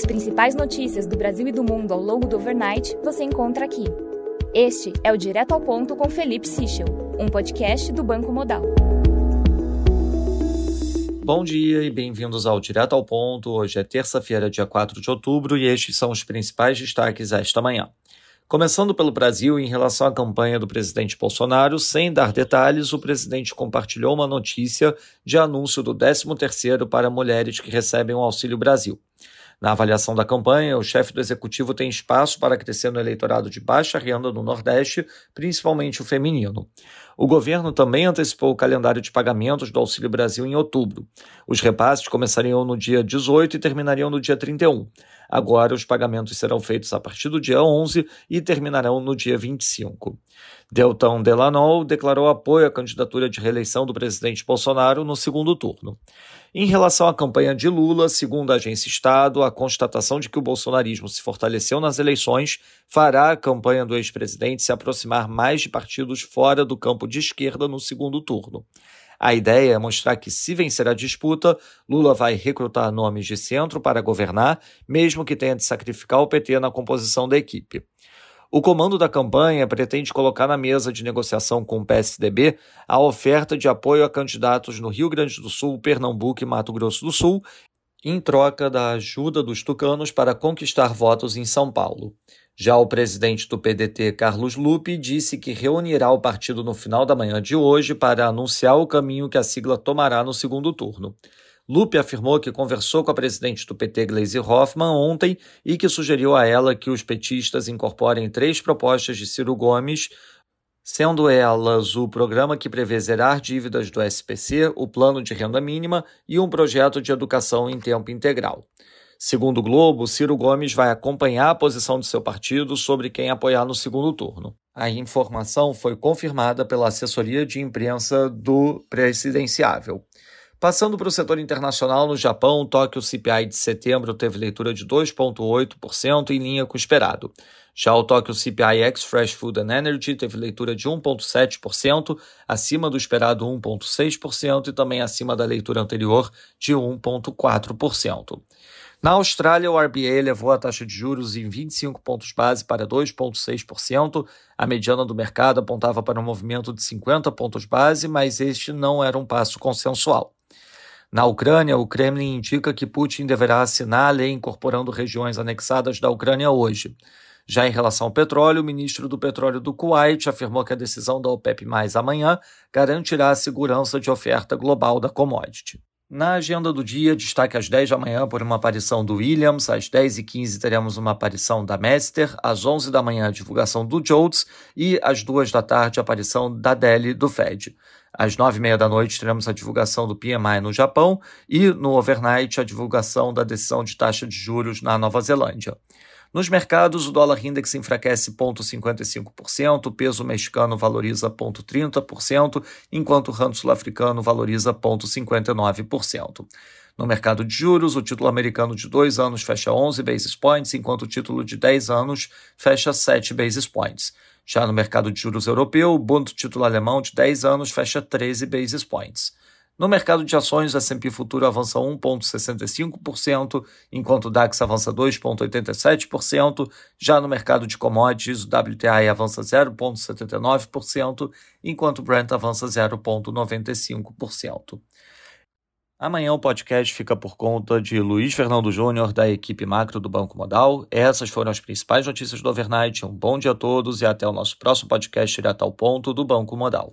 As principais notícias do Brasil e do mundo ao longo do overnight você encontra aqui. Este é o Direto ao Ponto com Felipe Sichel, um podcast do Banco Modal. Bom dia e bem-vindos ao Direto ao Ponto. Hoje é terça-feira, dia 4 de outubro, e estes são os principais destaques esta manhã. Começando pelo Brasil, em relação à campanha do presidente Bolsonaro, sem dar detalhes, o presidente compartilhou uma notícia de anúncio do 13º para mulheres que recebem o Auxílio Brasil. Na avaliação da campanha, o chefe do executivo tem espaço para crescer no eleitorado de baixa renda no Nordeste, principalmente o feminino. O governo também antecipou o calendário de pagamentos do Auxílio Brasil em outubro. Os repasses começariam no dia 18 e terminariam no dia 31. Agora, os pagamentos serão feitos a partir do dia 11 e terminarão no dia 25. Deltan Delanol declarou apoio à candidatura de reeleição do presidente Bolsonaro no segundo turno. Em relação à campanha de Lula, segundo a agência Estado, a constatação de que o bolsonarismo se fortaleceu nas eleições fará a campanha do ex-presidente se aproximar mais de partidos fora do campo de esquerda no segundo turno. A ideia é mostrar que, se vencer a disputa, Lula vai recrutar nomes de centro para governar, mesmo que tenha de sacrificar o PT na composição da equipe. O comando da campanha pretende colocar na mesa de negociação com o PSDB a oferta de apoio a candidatos no Rio Grande do Sul, Pernambuco e Mato Grosso do Sul, em troca da ajuda dos tucanos para conquistar votos em São Paulo. Já o presidente do PDT, Carlos Lupe, disse que reunirá o partido no final da manhã de hoje para anunciar o caminho que a sigla tomará no segundo turno. Lupe afirmou que conversou com a presidente do PT, Gleisi Hoffmann, ontem e que sugeriu a ela que os petistas incorporem três propostas de Ciro Gomes, sendo elas o programa que prevê zerar dívidas do SPC, o plano de renda mínima e um projeto de educação em tempo integral. Segundo o Globo, Ciro Gomes vai acompanhar a posição do seu partido sobre quem apoiar no segundo turno. A informação foi confirmada pela assessoria de imprensa do presidenciável. Passando para o setor internacional, no Japão, o Tóquio CPI de setembro teve leitura de 2,8% em linha com o esperado. Já o Tóquio CPI X Fresh Food and Energy teve leitura de 1,7%, acima do esperado 1,6% e também acima da leitura anterior de 1,4%. Na Austrália, o RBA elevou a taxa de juros em 25 pontos base para 2,6%. A mediana do mercado apontava para um movimento de 50 pontos base, mas este não era um passo consensual. Na Ucrânia, o Kremlin indica que Putin deverá assinar a lei incorporando regiões anexadas da Ucrânia hoje. Já em relação ao petróleo, o ministro do Petróleo do Kuwait afirmou que a decisão da OPEP mais amanhã garantirá a segurança de oferta global da commodity. Na agenda do dia, destaque às 10 da manhã por uma aparição do Williams, às 10h15 teremos uma aparição da Mester, às 11 da manhã a divulgação do Jones e às 2 da tarde a aparição da Deli do Fed. Às nove e meia da noite teremos a divulgação do PMI no Japão e no overnight a divulgação da decisão de taxa de juros na Nova Zelândia. Nos mercados, o dólar index enfraquece 0,55%, o peso mexicano valoriza 0,30%, enquanto o rand sul-africano valoriza 0,59%. No mercado de juros, o título americano de dois anos fecha 11 basis points, enquanto o título de 10 anos fecha 7 basis points. Já no mercado de juros europeu, o Bund título alemão de 10 anos fecha 13 basis points. No mercado de ações, o S&P Futuro avança 1,65%, enquanto o DAX avança 2,87%. Já no mercado de commodities, o WTI avança 0,79%, enquanto o Brent avança 0,95%. Amanhã o podcast fica por conta de Luiz Fernando Júnior, da equipe macro do Banco Modal. Essas foram as principais notícias do overnight. Um bom dia a todos e até o nosso próximo podcast direto ao ponto do Banco Modal.